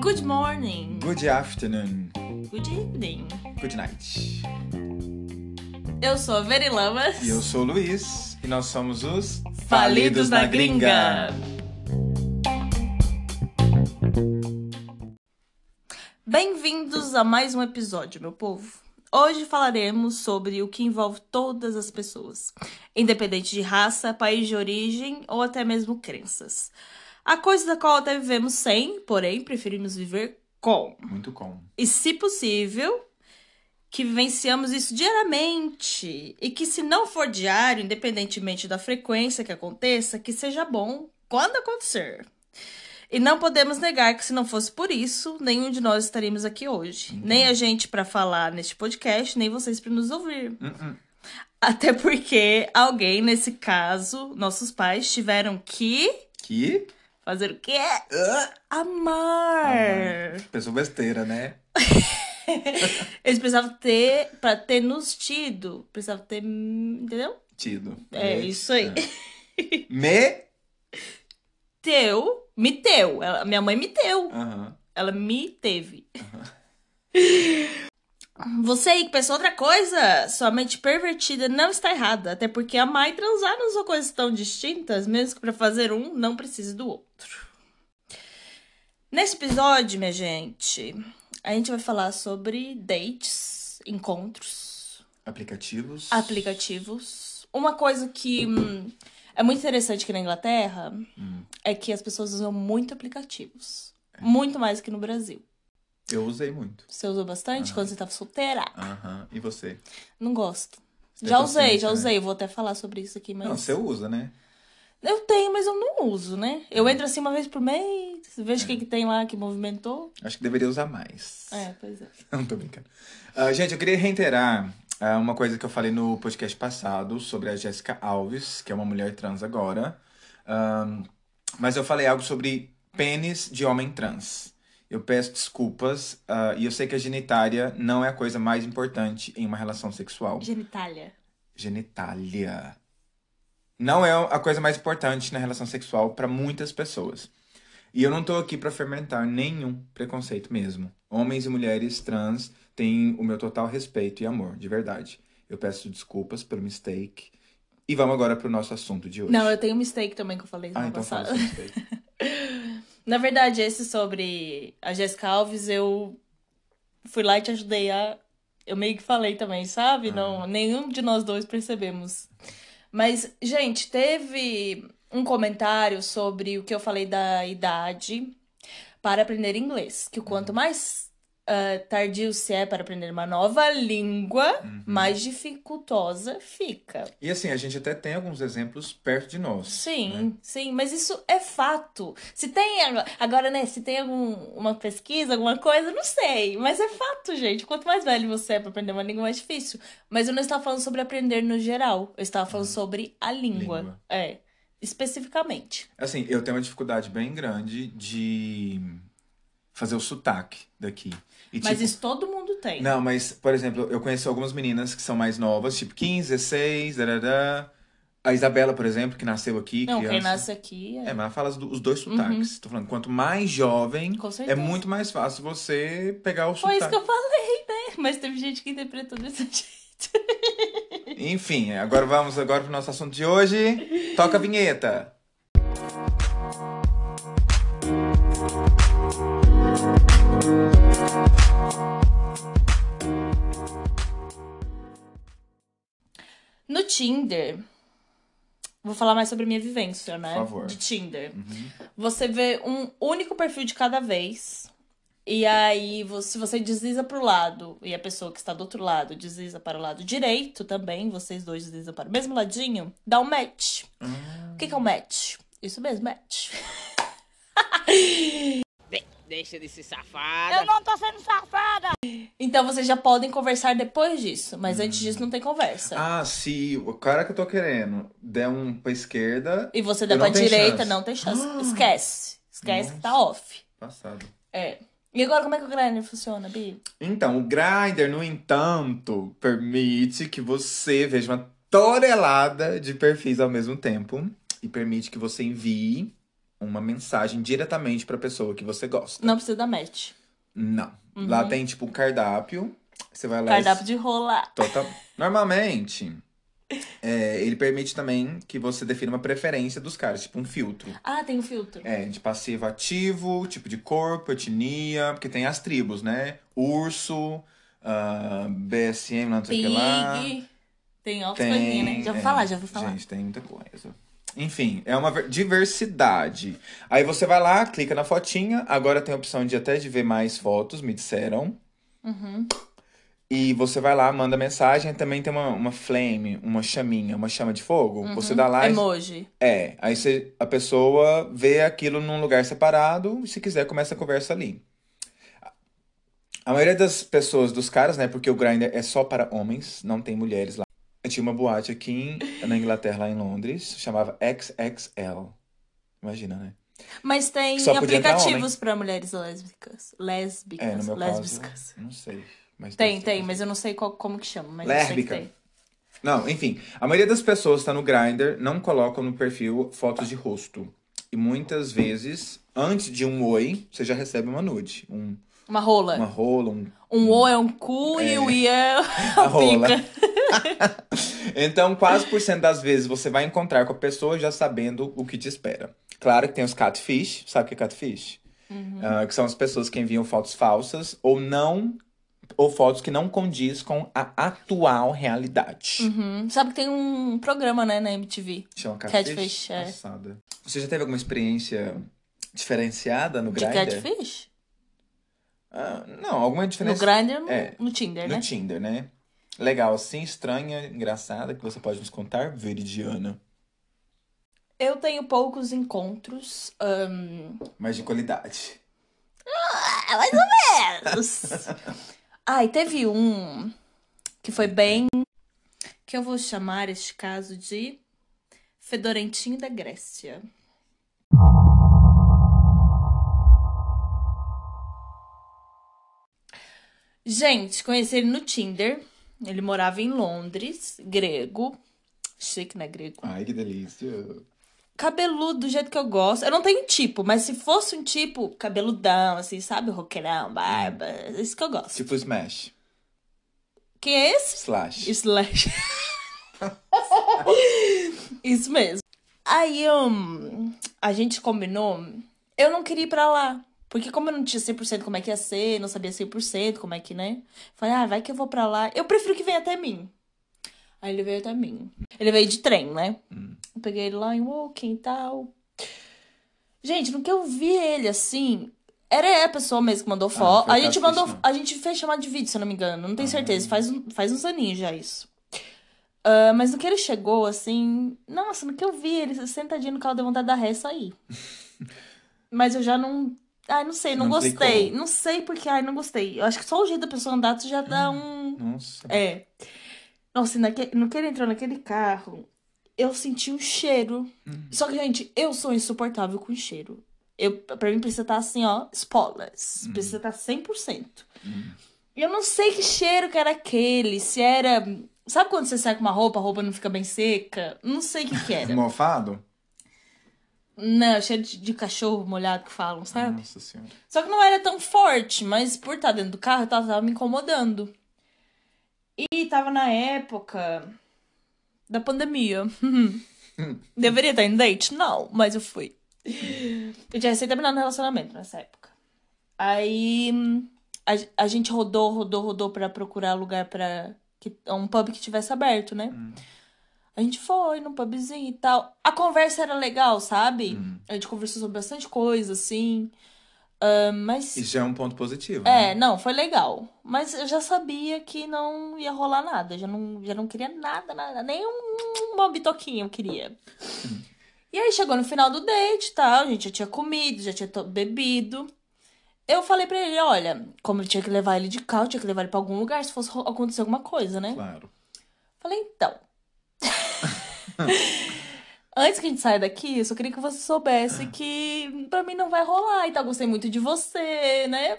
Good morning. Good afternoon. Good evening. Good night. Eu sou a Veri Lamas. E eu sou o Luiz. E nós somos os Falidos na Gringa. Bem-vindos a mais um episódio, meu povo. Hoje falaremos sobre o que envolve todas as pessoas, independente de raça, país de origem ou até mesmo crenças. A coisa da qual até vivemos sem, porém preferimos viver com. Muito com. E, se possível, que vivenciamos isso diariamente. E que, se não for diário, independentemente da frequência que aconteça, que seja bom quando acontecer. E não podemos negar que, se não fosse por isso, nenhum de nós estaríamos aqui hoje. Nem a gente para falar neste podcast, nem vocês para nos ouvir. Uh-uh. Até porque alguém, nesse caso, nossos pais, tiveram que Que? fazer o quê? Ah, Amar. Pensou besteira, né? Eles precisavam ter, pra ter nos tido, precisavam ter, entendeu? Tido. É, isso aí. É. Me. Teu, me teu. Ela- minha mãe me teu. Aham. Ela me teve. Você aí que pensou outra coisa, sua mente pervertida não está errada. Até porque amar e transar não são coisas tão distintas, mesmo que pra fazer um não precise do outro. Nesse episódio, minha gente, a gente vai falar sobre dates, encontros, Aplicativos. aplicativos. Uma coisa que hum, é muito interessante aqui na Inglaterra Hum. é que as pessoas usam muito aplicativos. Muito mais que no Brasil. Eu usei muito. Você usou bastante Aham. quando você tava solteira? Aham. E você? Não gosto. Você já usei, consciente, já né? usei. Vou até falar sobre isso aqui, mas. Não, você usa, né? Eu tenho, mas eu não uso, né? Eu entro assim uma vez por mês, vejo É. o que, que tem lá que movimentou. Acho que deveria usar mais. É, pois é. Não tô brincando. Ah, gente, eu queria reiterar ah, uma coisa que eu falei no podcast passado sobre a Jéssica Alves, que é uma mulher trans agora. Ahn, mas eu falei algo sobre pênis de homem trans. Eu peço desculpas ah, e eu sei que a genitália não é a coisa mais importante em uma relação sexual. Genitália. Genitália. Não é a coisa mais importante na relação sexual para muitas pessoas. E eu não tô aqui para fermentar nenhum preconceito mesmo. Homens e mulheres trans têm o meu total respeito e amor, de verdade. Eu peço desculpas pelo mistake. E vamos agora pro nosso assunto de hoje. Não, eu tenho um mistake também que eu falei Ah, então passada. mistake. Na verdade, esse sobre a Jéssica Alves, eu fui lá e te ajudei a. Eu meio que falei também, sabe? Não, nenhum de nós dois percebemos. Mas, gente, teve um comentário sobre o que eu falei da idade para aprender inglês. Que o quanto mais ah, tardio se é para aprender uma nova língua, mais dificultosa fica. E assim, a gente até tem alguns exemplos perto de nós. Sim, né? sim, mas isso é fato. Se tem agora, né, se tem algum, uma pesquisa, alguma coisa, não sei, mas é fato, gente. Quanto mais velho você é para aprender uma língua, mais difícil. Mas eu não estava falando sobre aprender no geral, eu estava falando sobre a língua. Língua. É, especificamente. Assim, eu tenho uma dificuldade bem grande de fazer o sotaque daqui. E, Mas tipo, isso todo mundo tem. Não, mas, por exemplo, eu conheço algumas meninas que são mais novas, tipo 15, 16, darará. A Isabela, por exemplo, que nasceu aqui, não, quem criança. nasce aqui é. É, mas ela fala os do- os dois sotaques. Tô falando, quanto mais jovem, é muito mais fácil você pegar o Foi isso sotaque. que eu falei, né? Mas teve gente que interpretou desse jeito. Enfim, agora vamos agora pro nosso assunto de hoje. Toca a vinheta. No Tinder, vou falar mais sobre minha vivência, né? Por favor. De Tinder. Uhum. Você vê um único perfil de cada vez. E aí, se você desliza pro lado e a pessoa que está do outro lado desliza para o lado direito também, vocês dois deslizam para o mesmo ladinho, dá um match. O que, que é um match? Isso mesmo, match. De- deixa de ser safada. Eu não tô sendo safada. Então vocês já podem conversar depois disso, mas antes disso não tem conversa. Ah, se o cara que eu tô querendo der um pra esquerda, E você der não pra direita, chance. não tem chance. Esquece. Esquece que tá Nossa. off. passado. É. E agora como é que o Grindr funciona, Bi? Então, o Grindr, no entanto, permite que você veja uma tonelada de perfis ao mesmo tempo. e permite que você envie uma mensagem diretamente pra pessoa que você gosta. Não precisa da match. Não. Lá tem tipo um cardápio. Você vai lá e Cardápio de rolar. Total... Normalmente, é, ele permite também que você defina uma preferência dos caras, tipo um filtro. Ah, tem um filtro. É, de passivo ativo, tipo de corpo, etnia, porque tem as tribos, né? Urso, ah, BSM, não sei o que lá. Tem altas coisinhas, né? Já vou é, falar, já vou falar. Gente, tem muita coisa. Enfim, é uma ver- diversidade. Aí você vai lá, clica na fotinha. Agora tem a opção de até de ver mais fotos, me disseram. Uhum. E você vai lá, manda mensagem. Também tem uma, uma flame, uma chaminha, uma chama de fogo. Você dá lá e Emoji. é, aí você, a pessoa vê aquilo num lugar separado e se quiser começa a conversa ali. A maioria das pessoas, dos caras, né, porque o Grindr é só para homens, não tem mulheres lá. Eu tinha uma boate aqui em- na Inglaterra, lá em Londres, chamava XXL. Imagina, né? Mas tem Só podia entrar aplicativos pra mulheres lésbicas. Lésbicas. É, no meu lésbicas. caso, não sei. Mas Tem, deve ter tem, mas eu não sei qual, como que chama. Mas eu sei que Lésbica. tem. Não, enfim, a maioria das pessoas que tá no Grindr não colocam no perfil fotos de rosto. E muitas vezes, antes de um oi, você já recebe uma nude. Um, Uma rola. uma rola, um Um O é um cu e o I é a a rola. então, quase por cento das vezes você vai encontrar com a pessoa já sabendo o que te espera. Claro que tem os catfish, sabe o que é catfish? Ah, que são as pessoas que enviam fotos falsas ou não, ou fotos que não condiz com a atual realidade. Uhum. Sabe que tem um programa, né, na MTV. Chama catfish? Catfish, é. Você já teve alguma experiência diferenciada no De Grindr? catfish? Ah, não, alguma No diferença Grindr, no, É. no Tinder, no né? Tinder, né? Legal, assim, estranha, engraçada, que você pode nos contar, Veridiana. Eu tenho poucos encontros. ahn, Mas de qualidade. É mais ou menos. Ai, teve um que foi bem. Que eu vou chamar este caso de Fedorentinho da Grécia. Gente, conheci ele no Tinder. Ele morava em Londres, grego. Chique, né, grego? Ai, que delícia. Cabeludo do jeito que eu gosto. Eu não tenho tipo, mas se fosse um tipo, cabeludão, assim, sabe? Roqueirão, barba. É isso que eu gosto. Tipo Smash. Quem é esse? Slash. Slash. Isso mesmo. Aí um, a gente combinou. Eu não queria ir pra lá. Porque como eu não tinha 100% como é que ia ser, não sabia 100% como é que, né? Falei, ah, vai que eu vou pra lá. Eu prefiro que venha até mim. Aí ele veio até mim. Ele veio de trem, né? Eu peguei ele lá em Woking e tal. Gente, no que eu vi ele assim, era a pessoa mesmo que mandou foto. foi a gente mandou. A gente fez chamada de vídeo, se eu não me engano. Não tenho certeza. Faz, um, faz uns aninhos já isso. Ah, mas no que ele chegou, assim. Nossa, no que eu vi ele sentadinho no carro, deu vontade da ré sair. mas eu já não. Ai, não sei, não, Não gostei. clicou. Não sei porque, ai, não gostei. Eu acho que só o jeito da pessoa andar, tu já dá um. Nossa. É. Nossa, naque... no que ele entrou naquele carro, eu senti um cheiro. Só que, gente, eu sou insuportável com cheiro. Eu, pra mim precisa estar assim, ó, spotless. Precisa estar 100%. E eu não sei que cheiro que era aquele. Se era. Sabe quando você sai com uma roupa, a roupa não fica bem seca? Não sei o que, que era. Mofado? Não, cheiro de, de cachorro molhado que falam, sabe? Nossa senhora. Só que não era tão forte, mas por estar dentro do carro, tava, tava me incomodando. E tava na época da pandemia. Deveria estar em date? Não, mas eu fui. Eu tinha recém terminado o relacionamento nessa época. Aí hum, a, a gente rodou, rodou, rodou pra procurar lugar pra que, um pub que tivesse aberto, né? A gente foi num pubzinho e tal. A conversa era legal, sabe? A gente conversou sobre bastante coisa, assim. Ah, mas. Isso já é um ponto positivo. É, né? não, foi legal. Mas eu já sabia que não ia rolar nada. Já não, já não queria nada, nada. Nem um, uma bitoquinha eu queria. E aí chegou no final do date e tal. A gente já tinha comido, já tinha bebido. Eu falei pra ele, olha, como eu tinha que levar ele de carro, eu tinha que levar ele pra algum lugar se fosse acontecer alguma coisa, né? Claro. Falei, então. Antes que a gente saia daqui, eu só queria que você soubesse que pra mim não vai rolar e tal. Gostei muito de você, né?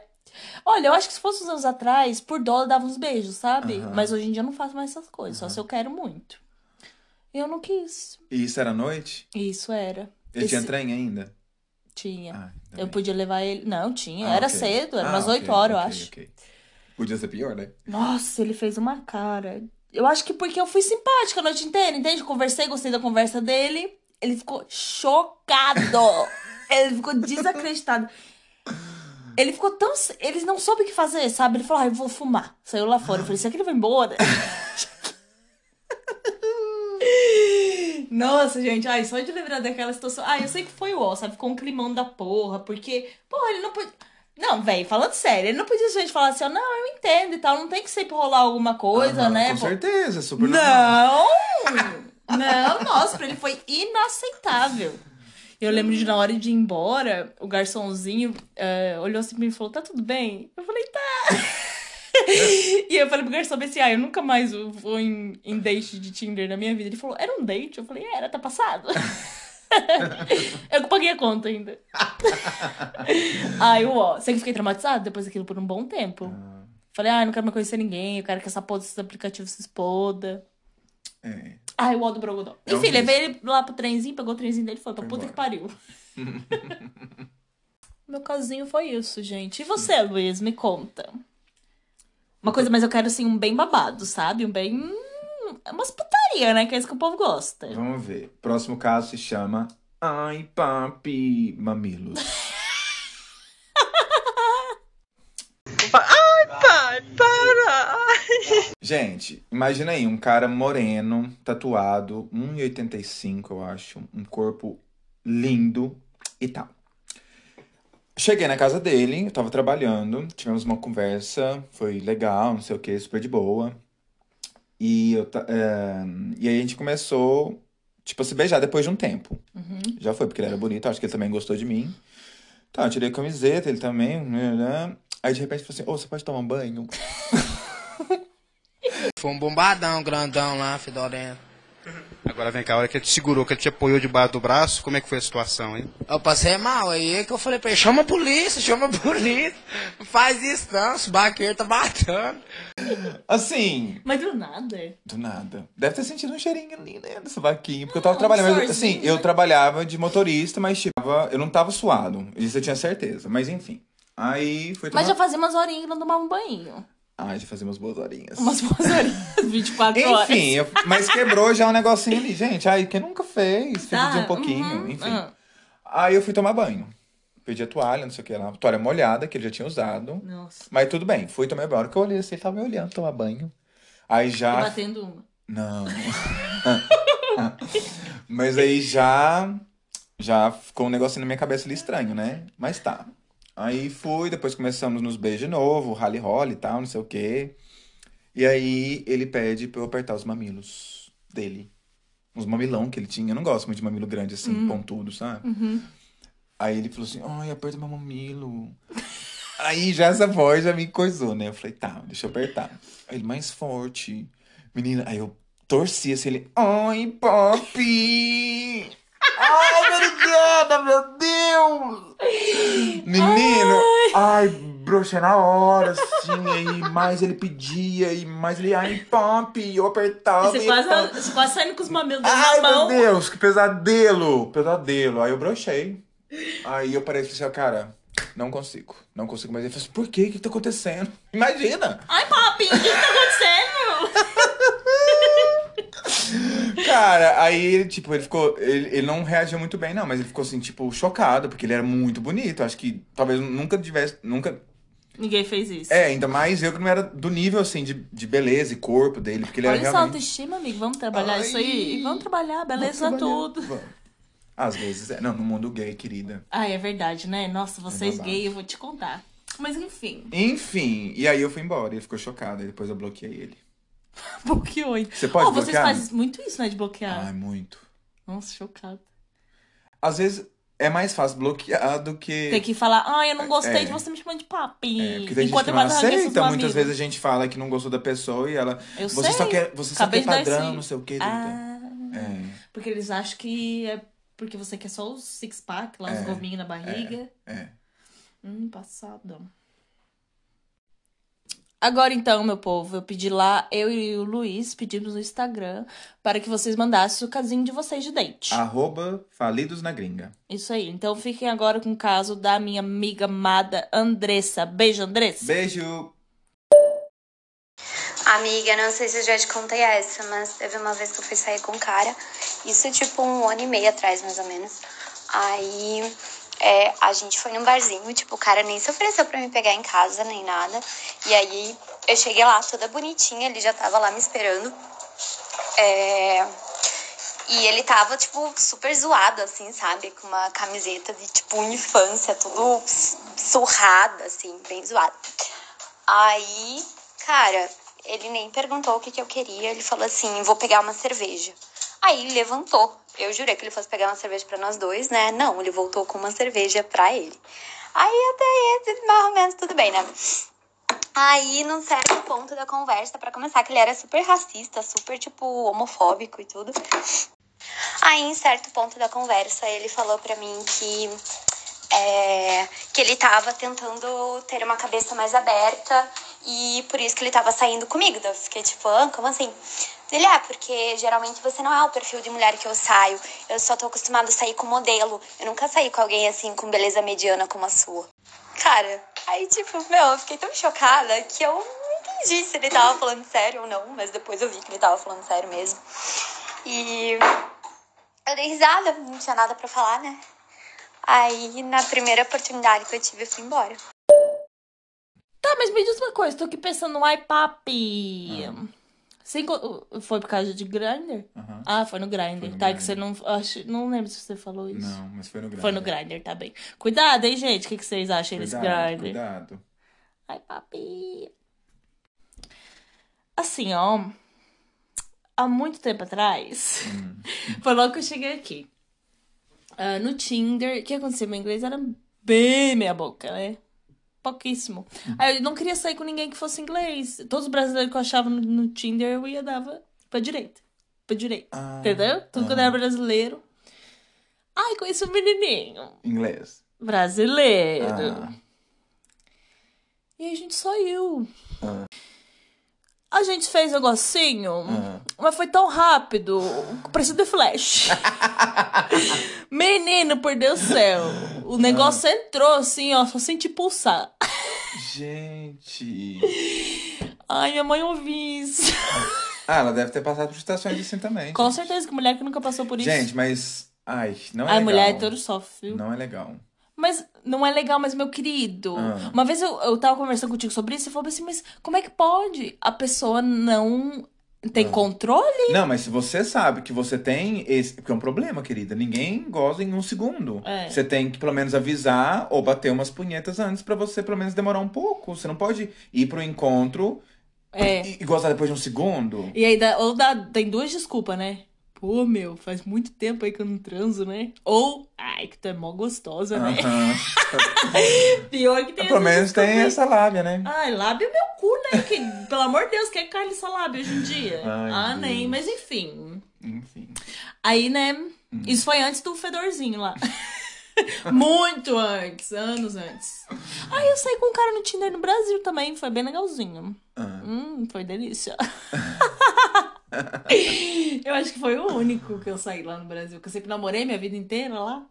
Olha, eu acho que se fosse uns anos atrás, por dólar eu dava uns beijos, sabe? Mas hoje em dia eu não faço mais essas coisas, só se eu quero muito. Eu não quis. E isso era à noite? Isso era. Ele tinha Esse- trem ainda? Tinha. Ah, eu podia levar ele. Não, tinha. Ah, era ok. cedo, era Ah, umas ok, 8 horas, eu ok, acho. Podia ser pior, né? Nossa, ele fez uma cara. Eu acho que porque eu fui simpática a noite inteira, entende? Conversei, gostei da conversa dele. Ele ficou chocado. ele ficou desacreditado. Ele ficou tão. Ele não soube o que fazer, sabe? Ele falou, ah, eu vou fumar. Saiu lá fora. Eu falei, será que ele vai embora? Nossa, gente, ai, só de lembrar daquela situação. Ah, eu sei que foi o ó, sabe? Ficou um climão da porra, porque, porra, ele não podia. Não, velho, falando sério, ele não podia simplesmente falar assim, ó, não, eu entendo e tal, não tem que sempre rolar alguma coisa, né? Com pô? certeza, super normal. Não! Não, nossa, pra ele foi inaceitável. Eu lembro de na hora de ir embora, o garçomzinho eh, olhou assim pra mim e falou: Tá tudo bem? Eu falei: Tá. e eu falei pro garçom assim: Ah, eu nunca mais vou em, em date de Tinder na minha vida. Ele falou: Era um date? Eu falei: Era, tá passado. eu que paguei a conta ainda. Aí, ó, sei que fiquei traumatizada depois daquilo por um bom tempo. Falei: Ah, eu não quero mais conhecer ninguém, eu quero que essa porra desses aplicativos se exploda. É. Ai, o Aldo Brogodó. É Enfim, levei ele lá pro trenzinho, pegou o trenzinho dele e foi pra puta embora. que pariu. Meu casinho foi isso, gente. E você, Luiz, me conta. Uma coisa, mas eu quero, assim, um bem babado, sabe? Um bem... É umas putaria, né? Que é isso que o povo gosta. Vamos ver. Próximo caso se chama Ai, papi, mamilos. Pai, para! Gente, imagina aí, um cara moreno, tatuado, 1,85 eu acho, um corpo lindo e tal. Cheguei na casa dele, eu tava trabalhando, tivemos uma conversa, foi legal, não sei o que, super de boa. E, eu, é, e aí a gente começou, tipo, a se beijar depois de um tempo. Uhum. Já foi, porque ele era bonito, acho que ele também gostou de mim. Tá, eu tirei a camiseta, ele também. né? Aí de repente ele falou assim: Ô, você pode tomar um banho? Foi um bombadão grandão lá, fedorento. Agora vem cá, a hora que ele te segurou, que ele te apoiou debaixo do braço, como é que foi a situação, hein? Eu passei mal, aí que eu falei pra ele, chama a polícia, chama a polícia. Não faz isso não, esse baqueiro tá matando. Assim, Mas do nada. do nada. Deve ter sentido um cheirinho ali, né, dessa vaquinha. Porque eu tava trabalhando. Mas, assim, eu né? trabalhava de motorista, mas tipo, eu não tava suado. Isso eu tinha certeza. Mas enfim. Aí fui tomar. Mas já fazia umas horinhas que não tomava um banho. Ai, já fazia umas boas horinhas. Umas boas horinhas, 24 horas. Enfim, eu- mas quebrou já um negocinho ali, gente. Ai, quem nunca fez? Fica Ah, de um pouquinho, uhum, enfim. ah. Aí eu fui tomar banho. Pedi a toalha, não sei o que lá. Toalha molhada, que ele já tinha usado. Nossa. Mas tudo bem, fui tomar banho. A hora que eu olhei assim, ele tava me olhando tomar banho. Aí Tô já. batendo uma. Não. Mas aí já. Já ficou um negocinho na minha cabeça ali estranho, né? Mas tá. Aí fui, depois começamos nos beijos de novo, rally roll e tal, não sei o quê. E aí ele pede pra eu apertar os mamilos dele. Uns mamilão que ele tinha. Eu não gosto muito de mamilo grande assim, pontudo, sabe? Aí ele falou assim: ai, aperta meu mamilo. Aí já essa voz já me coisou, né? Eu falei, tá, deixa eu apertar. Aí ele, mais forte. Menina, aí eu torci assim, ele, ai, papi! Ai, obrigada, meu Deus! Menino, ai, broxei na hora, assim, aí mais ele pedia, e mais ele, ai, papi, eu apertava. Você e quase, tal. você quase saindo com os mamilos Ai, na mão. meu Deus, que pesadelo! Pesadelo. Aí eu brochei. Aí eu parei e falei assim, cara, não consigo. Não consigo mais. Ele falou assim, por quê? O que tá acontecendo? Imagina! Ai, papi, o que que tá acontecendo? Cara, aí ele, tipo, ele ficou. Ele, ele não reagiu muito bem, não, mas ele ficou assim, tipo, chocado, porque ele era muito bonito. Acho que talvez nunca tivesse. Nunca. Ninguém fez isso. É, ainda mais eu que não era do nível, assim, de, de beleza e corpo dele, porque ele Olha era essa realmente. autoestima, amigo. Vamos trabalhar Ai. isso aí? Vamos trabalhar, beleza Vamos trabalhar. tudo. Vamos. Às vezes é. Não, no mundo gay, querida. Ai, é verdade, né? Nossa, vocês babado. gay, eu vou te contar. Mas enfim, Enfim, e aí eu fui embora, ele ficou chocado, aí depois eu bloqueei ele. bloqueou. Você pode oh, vocês bloquear? fazem muito isso, né? De bloquear. Ai, muito. Nossa, chocado. Às vezes é mais fácil bloquear do que. Tem que falar, ai, eu não gostei É. de você me chamando de papi. É, porque tem Enquanto gente eu que não aceita. Muitas mamilos. vezes a gente fala que não gostou da pessoa e ela. Eu você sei. só quer, você só quer padrão, não sei o quê. Ah, É, porque eles acham que é porque você quer só os six-pack, lá os É, gominhos na barriga. é. Hum, passado. Agora então, meu povo, eu pedi lá, eu e o Luiz pedimos no Instagram para que vocês mandassem o casinho de vocês de date. Arroba Falidos na Gringa. Isso aí. Então fiquem agora com o caso da minha amiga amada Andressa. Beijo, Andressa. Beijo! Amiga, não sei se eu já te contei essa, mas teve uma vez que eu fui sair com um cara. Isso, tipo, um ano e meio atrás, mais ou menos. Aí, é, a gente foi num barzinho, tipo, o cara nem se ofereceu pra me pegar em casa, nem nada. E aí, eu cheguei lá toda bonitinha, ele já tava lá me esperando. É... E ele tava, tipo, super zoado, assim, sabe? Com uma camiseta de, tipo, infância, tudo surrado, assim, bem zoado. Aí, cara, ele nem perguntou o que, que eu queria. Ele falou assim: vou pegar uma cerveja. Aí levantou. Eu jurei que ele fosse pegar uma cerveja para nós dois, né? Não, ele voltou com uma cerveja pra ele. Aí até aí, mais ou menos, tudo bem, né? Aí, num certo ponto da conversa, para começar, que ele era super racista, super, tipo, homofóbico e tudo. Aí, em certo ponto da conversa, ele falou pra mim que é, que ele tava tentando ter uma cabeça mais aberta e por isso que ele tava saindo comigo. Daí eu fiquei tipo, ah, como assim? Ele, é, porque geralmente você não é o perfil de mulher que eu saio. Eu só tô acostumada a sair com modelo. Eu nunca saí com alguém assim, com beleza mediana como a sua. Cara, aí tipo, meu, eu fiquei tão chocada que eu não entendi se ele tava falando sério ou não, mas depois eu vi que ele tava falando sério mesmo. E eu dei risada, não tinha nada pra falar, né? Aí, na primeira oportunidade que eu tive, eu fui embora. Tá, mas me diz uma coisa, tô aqui pensando, ai, papi. Você enco- Foi por causa de Grindr? Aham. Ah, foi no Grindr. Foi no tá, Grindr. que você não. Acho, não lembro se você falou isso. Não, mas foi no Grindr. Foi no Grindr, tá bem. Cuidado, hein, gente? O que, que vocês acham desse Cuidado, Grindr? cuidado. Ai, papi. Assim, ó. Há muito tempo atrás. Hum. foi logo que eu cheguei aqui. Ah, no Tinder. O que aconteceu? Meu inglês era bem meia boca, né? Pouquíssimo. Hum. Aí eu não queria sair com ninguém que fosse inglês. Todos os brasileiros que eu achava no, no Tinder, eu ia dava pra direita. Pra direita. Ah, Entendeu? Tudo quando era brasileiro. Ai, conheci um menininho. Inglês. Brasileiro. Ah, E aí a gente saiu. Ah. A gente fez um negocinho, Ah. mas foi tão rápido. Parecia The Flash. Menino, por Deus do céu. O negócio entrou assim, ó, só senti pulsar. gente. Ai, minha mãe ouviu isso. Ah, ela deve ter passado por situações assim também. Com certeza que mulher que nunca passou por isso. Gente, mas. Ai, não é Ai, legal. mulher é todo sofre, viu? Não é legal. Mas não é legal, mas meu querido. Ah. Uma vez eu, eu tava conversando contigo sobre isso e falou assim, mas como é que pode? A pessoa não Ah. tem controle? Não, mas se você sabe que você tem esse. Porque é um problema, querida. Ninguém goza em um segundo. É. Você tem que pelo menos avisar ou bater umas punhetas antes pra você pelo menos demorar um pouco. Você não pode ir pro encontro É. e, e gozar depois de um segundo. E aí, dá, ou dá, tem duas desculpas, né? Pô, meu, faz muito tempo aí que eu não transo, né? Ou, ai, que tu é mó gostosa, né? Aham. Pior que tem pelo menos tem aí. essa lábia, né? Ai, lábio é meu cu, né? Que, pelo amor de Deus, quem é que carne essa lábia hoje em dia? Ai, ah, Deus. nem, mas enfim. Enfim. Aí, né, Hum. isso foi antes do fedorzinho lá. Muito antes, anos antes. Aí eu saí com um cara no Tinder no Brasil também, foi bem legalzinho. Ah. Hum, foi delícia. eu acho que foi o único que eu saí lá no Brasil, que eu sempre namorei minha vida inteira lá.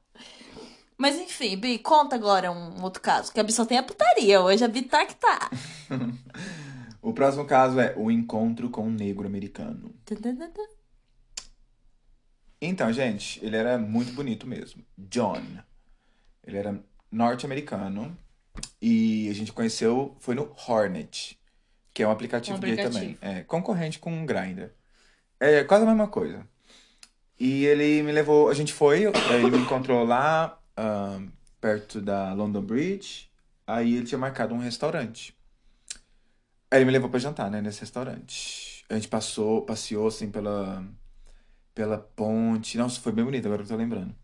Mas enfim, Bi, conta agora um outro caso, que a Bi só tem a putaria, hoje a Bi tá que tá. O próximo caso é o encontro com um negro americano. Então, gente, ele era muito bonito mesmo. John. Ele era norte-americano. E a gente conheceu, foi no Hornet, que é um aplicativo, Um gay aplicativo. também. É, concorrente com o Grindr. É quase a mesma coisa. E ele me levou, a gente foi, ele me encontrou lá, ahn, perto da London Bridge. Aí ele tinha marcado um restaurante. Aí ele me levou pra jantar, né, nesse restaurante. A gente passou, passeou assim pela pela ponte. Nossa, foi bem bonito, agora que eu tô lembrando.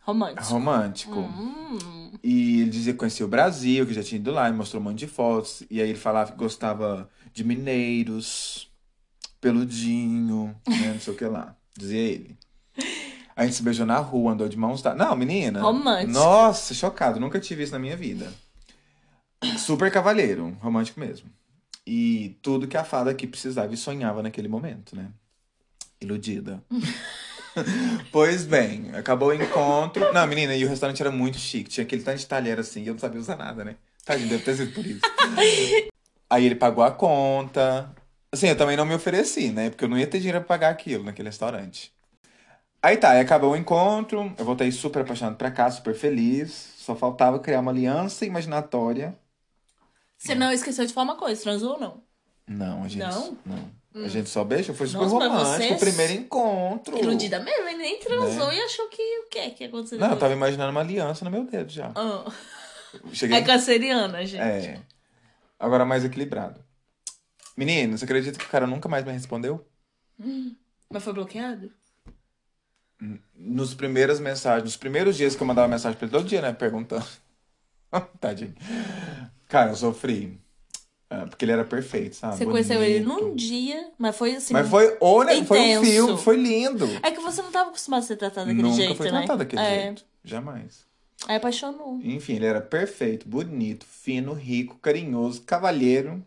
Romântico. Romântico. Hum, E ele dizia que conhecia o Brasil, que já tinha ido lá, me mostrou um monte de fotos. E aí ele falava que gostava de mineiros, peludinho, né, não sei o que lá. Dizia ele. A gente se beijou na rua, andou de mãos dadas. Não, menina. Romântico. Nossa, chocado, nunca tive isso na minha vida. Super cavalheiro, romântico mesmo. E tudo que a fada aqui precisava e sonhava naquele momento, né? Iludida. pois bem, acabou o encontro. Não, menina, e o restaurante era muito chique. Tinha aquele tanto de talher assim e eu não sabia usar nada, né? Tadinho, deve ter sido por isso. Aí ele pagou a conta. Assim, eu também não me ofereci, né? Porque eu não ia ter dinheiro pra pagar aquilo naquele restaurante. Aí tá, aí acabou o encontro. Eu voltei super apaixonado pra cá, super feliz. Só faltava criar uma aliança imaginatória. Você não esqueceu de falar uma coisa, transou ou não? Não, a gente. Não? A gente só beijou, foi super Nossa, romântico. você- O primeiro encontro. Iludida mesmo, ele nem transou e achou que o que que ia acontecer Né? Não, eu tava imaginando uma aliança no meu dedo já. Ah, Cheguei. É canceriana, gente. É. Agora mais equilibrado. Menino, você acredita que o cara nunca mais me respondeu? Mas foi bloqueado? Nos primeiras mensagens, nos primeiros dias que eu mandava mensagem pra ele, todo dia, né? Perguntando. Tadinho. Cara, eu sofri. É, porque ele era perfeito, sabe? Você conheceu ele Bonito. num dia, mas foi assim. Mas foi, o, né? Foi um intenso. filme, foi lindo. É que você não tava acostumado a ser tratado daquele Nunca jeito, foi né? tratado daquele é. jeito. Jamais. Aí apaixonou. Enfim, ele era perfeito, bonito, fino, rico, carinhoso, cavalheiro.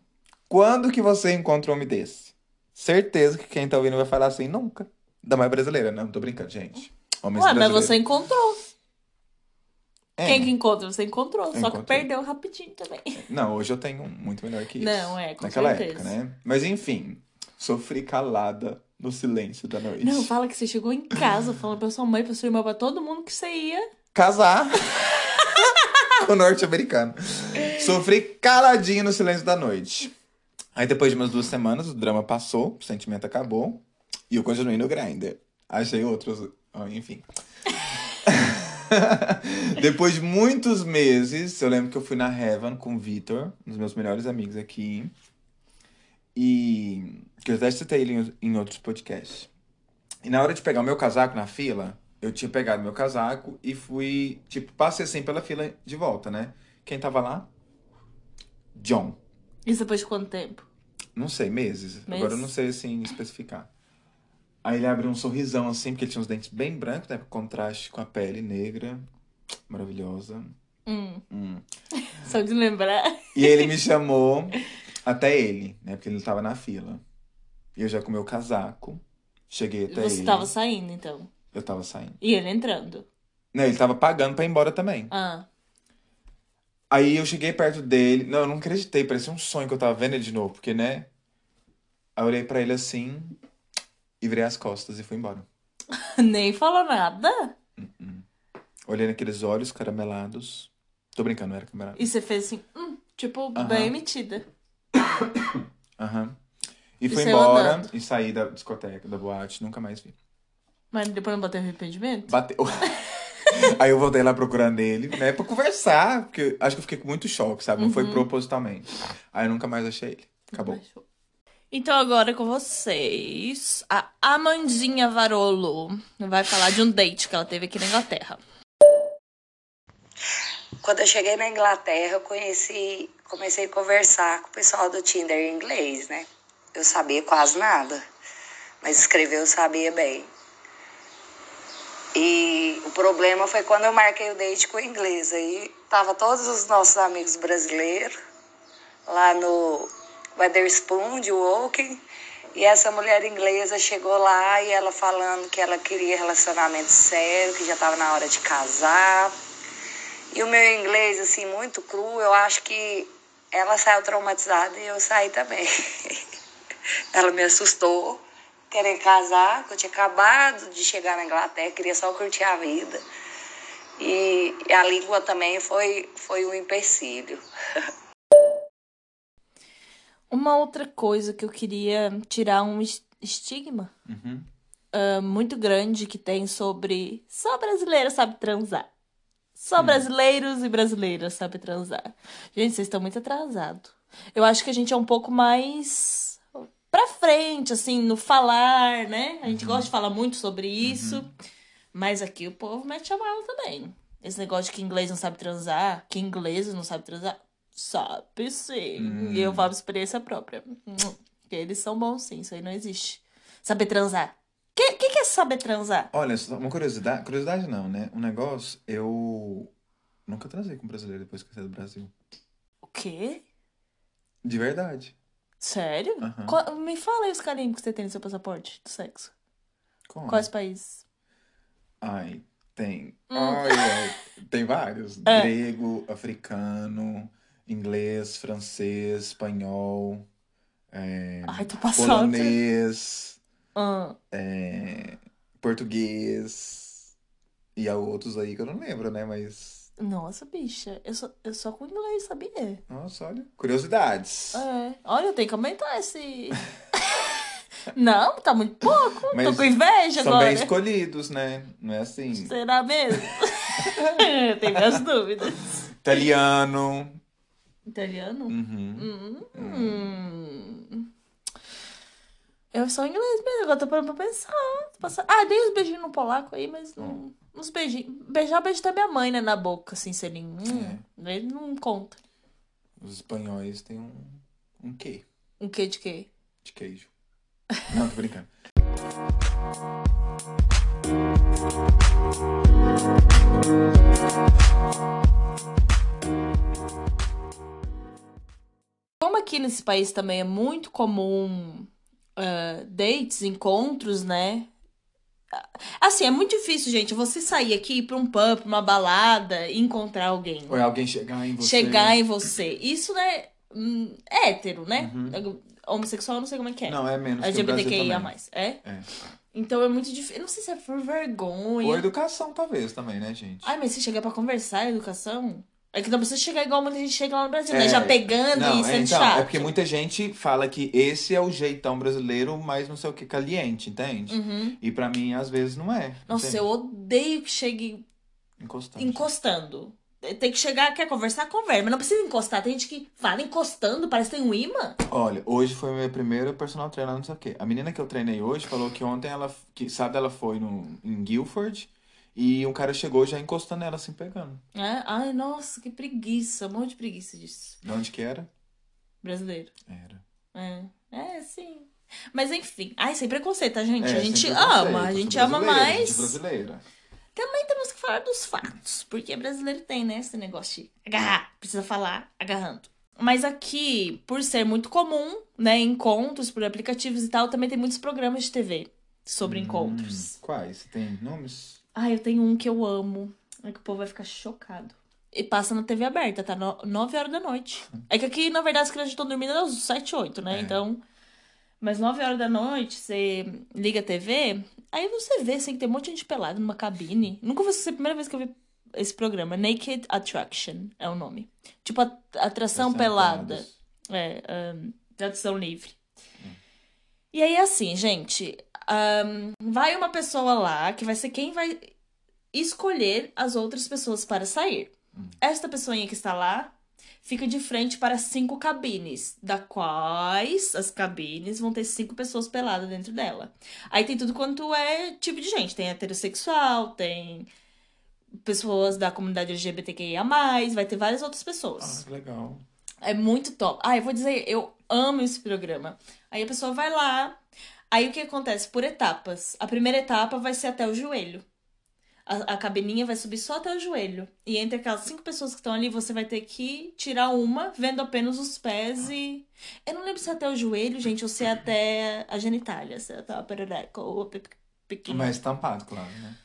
Quando que você encontra um homem desse? Certeza que quem tá ouvindo vai falar assim, nunca. Da mais brasileira, não, tô brincando, gente. Homens Ué, mas brasileiros. você encontrou. É. Quem que encontra? Você encontrou. Só que encontrei. perdeu rapidinho também. Não, hoje eu tenho um muito melhor que isso. Não, é, com Naquela certeza. época, né? Mas enfim, sofri calada no silêncio da noite. Não, fala que você chegou em casa falando pra sua mãe, pra sua irmã, pra todo mundo que você ia. Casar com o norte-americano. Sofri caladinho no silêncio da noite. Aí depois de umas duas semanas, o drama passou, o sentimento acabou. E eu continuei no Grindr. Achei outros. Enfim. Depois de muitos meses, eu lembro que eu fui na Heaven com o Vitor, um dos meus melhores amigos aqui. E que eu até citei ele em outros podcasts. E na hora de pegar o meu casaco na fila, eu tinha pegado meu casaco e fui, tipo, passei assim pela fila de volta, né? Quem tava lá? John. Isso depois de quanto tempo? Não sei, meses. Agora eu não sei, assim, especificar. Aí ele abriu um sorrisão, assim, porque ele tinha os dentes bem brancos, né? Contraste com a pele negra. Maravilhosa. Hum. Hum. Só de lembrar. E ele me chamou até ele, né? Porque ele tava na fila. E eu já com meu casaco. Cheguei até Você ele. tava saindo, então. Eu tava saindo. E ele entrando. Não, ele tava pagando pra ir embora também. Ah. Aí eu cheguei perto dele. Não, eu não acreditei. Parecia um sonho que eu tava vendo ele de novo. Porque, né? Aí eu olhei pra ele assim. E virei as costas e fui embora. Nem falou nada. Olhei naqueles olhos caramelados. Tô brincando, não era caramelado. E você fez assim, hum, tipo, Aham. bem metida. Aham. E E fui saiu embora andando. e saí da discoteca, da boate. Nunca mais vi. Mas depois não bateu arrependimento? Bateu. Aí eu voltei lá procurando ele, né? Pra conversar. Porque acho que eu fiquei com muito choque, sabe? Não foi Uhum. propositalmente. Aí eu nunca mais achei ele. Acabou. Então agora com vocês, a Amandinha Varolo vai falar de um date que ela teve aqui na Inglaterra. Quando eu cheguei na Inglaterra, eu conheci, comecei a conversar com o pessoal do Tinder em inglês, né? Eu sabia quase nada, mas escrever eu sabia bem. E o problema foi quando eu marquei o date com o inglês. Aí tava todos os nossos amigos brasileiros lá no Weatherspoon de Woking. E essa mulher inglesa chegou lá e ela falando que ela queria relacionamento sério, que já estava na hora de casar. E o meu inglês, assim, muito cru, eu acho que ela saiu traumatizada e eu saí também. ela me assustou, querendo casar, que eu tinha acabado de chegar na Inglaterra, queria só curtir a vida. E a língua também foi, foi um empecilho. Uma outra coisa que eu queria tirar um es- estigma Uhum. ah, muito grande que tem sobre só brasileiro sabe transar. Só brasileiros e brasileiras sabem transar. Gente, vocês estão muito atrasados. Eu acho que a gente é um pouco mais pra frente, assim, no falar, né? A gente gosta de falar muito sobre isso. Mas aqui o povo mete a mala também. Esse negócio de que inglês não sabe transar, que inglês não sabe transar. Sabe sim. E eu falo de experiência própria. Hum, Que eles são bons sim, isso aí não existe. Saber transar. O que, que, que é saber transar? Olha, uma curiosidade. Curiosidade não, né? Um negócio, eu nunca transei com um brasileiro depois que eu saí do Brasil. O quê? De verdade. Sério? Aham. Qual- me fala aí os carimbos que você tem no seu passaporte do sexo. Como? Quais países? Ai, tem. Hum. Ai, ai, tem vários. É. Grego, africano, inglês, francês, espanhol, é, Ai, tô passando. polonês, Ah, é, português. E há outros aí que eu não lembro, né? Mas. Nossa, bicha. Eu só, eu só com inglês sabia. Nossa, olha. Curiosidades. É. Olha, eu tenho que aumentar esse. Não, tá muito pouco. Tô Mas com inveja São agora. bem escolhidos, né? Não é assim. Será mesmo? Tenho minhas dúvidas. Italiano. Italiano? Uhum. Hum. Eu sou inglês mesmo, agora tô parando pra pensar. Tô Ah, dei uns beijinhos no polaco aí, mas não. Uns beijinhos. Beijar, beijo da minha mãe, né? Na boca, assim, selinho. Hum, Ele não conta. Os espanhóis têm um, um quê Um quê de quê? de queijo. Não, tô brincando. Como aqui nesse país também é muito comum ah, dates, encontros, né? Assim, é muito difícil, gente, você sair aqui ir pra um pub, pra uma balada e encontrar alguém. Ou é alguém chegar em você. Chegar em você. Isso, né? hum, É hétero, né? Homossexual, eu não sei como é que é. Uhum. Não, é menos que o Brasil LGBTQIA+. também. É? É. Então é muito difícil. Eu não sei se é por vergonha. Ou educação, talvez, também, né, gente? Ai, mas se chegar pra conversar, educação. É que não precisa chegar igual muita gente chega lá no Brasil, É, né? Já pegando não, e é, sendo então, chato. É porque muita gente fala que esse é o jeitão brasileiro, mas não sei o que, caliente, entende? Uhum. E pra mim, às vezes, não é. Nossa, entende? eu odeio que chegue Encostando. encostando. Tem que chegar, quer conversar, conversa. Mas não precisa encostar. Tem gente que fala encostando, parece que tem um imã. Olha, hoje foi minha primeira personal trainer, não sei o quê. A menina que eu treinei hoje falou que ontem ela, que sabe, ela foi no, em Guilford e um cara chegou já encostando ela, assim, pegando. É? Ai, nossa, que preguiça. Um monte de preguiça disso. De onde que era? Brasileiro. Era. É, é sim. Mas enfim. Ai, sem preconceito, tá, gente? É, a gente ama. A gente ama brasileira, mais. brasileira. Também temos que falar dos fatos, porque brasileiro tem, né, esse negócio de agarrar, precisa falar agarrando. Mas aqui, por ser muito comum, né, encontros por aplicativos e tal, também tem muitos programas de TV sobre encontros. Hum, quais? Tem nomes? Ah, eu tenho um que eu amo, é que o povo vai ficar chocado. E passa na TV aberta, tá? No, 9 horas da noite. É que aqui, na verdade, as crianças estão dormindo às 7, 8, né? É. Então. Mas 9 horas da noite, você liga a TV, aí você vê, assim, que tem um monte de gente pelada numa cabine. Nunca foi essa a primeira vez que eu vi esse programa. Naked Attraction é o nome. Tipo, a- atração pelada. pelados. É, ahn, tradução livre. E aí, assim, gente, ahn, vai uma pessoa lá que vai ser quem vai escolher as outras pessoas para sair. Esta pessoinha que está lá fica de frente para cinco cabines, da quais as cabines vão ter cinco pessoas peladas dentro dela. Aí tem tudo quanto é tipo de gente. Tem heterossexual, tem pessoas da comunidade LGBTQIA+, vai ter várias outras pessoas. Ah, legal. É muito top. Ah, eu vou dizer, eu amo esse programa. Aí a pessoa vai lá. Aí o que acontece? Por etapas. A primeira etapa vai ser até o joelho. A, a cabininha vai subir só até o joelho. E entre aquelas cinco pessoas que estão ali, você vai ter que tirar uma, vendo apenas os pés e. Eu não lembro se é até o joelho, gente, ou se é até a genitália, se é até a perereca ou a pe- pequena. Mas tampado, claro, né?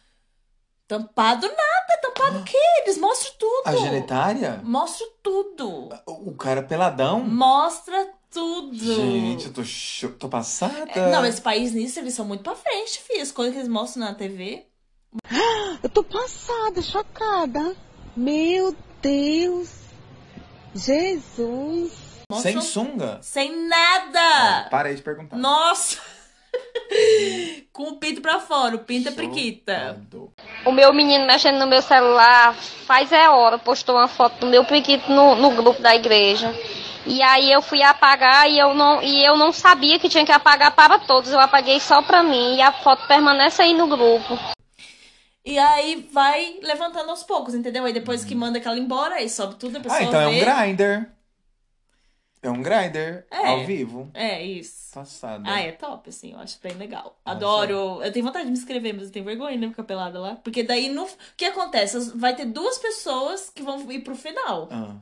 Tampado nada, tampado o quê? Eles mostram tudo. A genitária? Mostram tudo. O o cara peladão? Mostra tudo. Gente, eu tô, cho... tô passada. É, Não, esse país nisso, eles são muito pra frente, filho. As coisas que eles mostram na TV. Eu tô passada, chocada. Meu Deus. Jesus. Sem sunga? sem nada. Ó, parei de perguntar. Nossa! Com o pinto pra fora, o pinto é priquita. O meu menino mexendo no meu celular faz é hora, postou uma foto do meu priquito no, no grupo da igreja. E aí eu fui apagar e eu, não, e eu não sabia que tinha que apagar para todos. Eu apaguei só pra mim e a foto permanece aí no grupo. E aí vai levantando aos poucos, entendeu? Aí depois que manda aquela embora, aí sobe tudo, a pessoa Ah, então é um vê. grinder. É um grinder É. ao vivo. É, isso. Passada. Ah, é top, assim, eu acho bem legal. Nossa. Adoro. Eu tenho vontade de me inscrever, mas eu tenho vergonha de ficar pelada lá. Porque daí, no... o que acontece? Vai ter duas pessoas que vão ir pro final. Ah,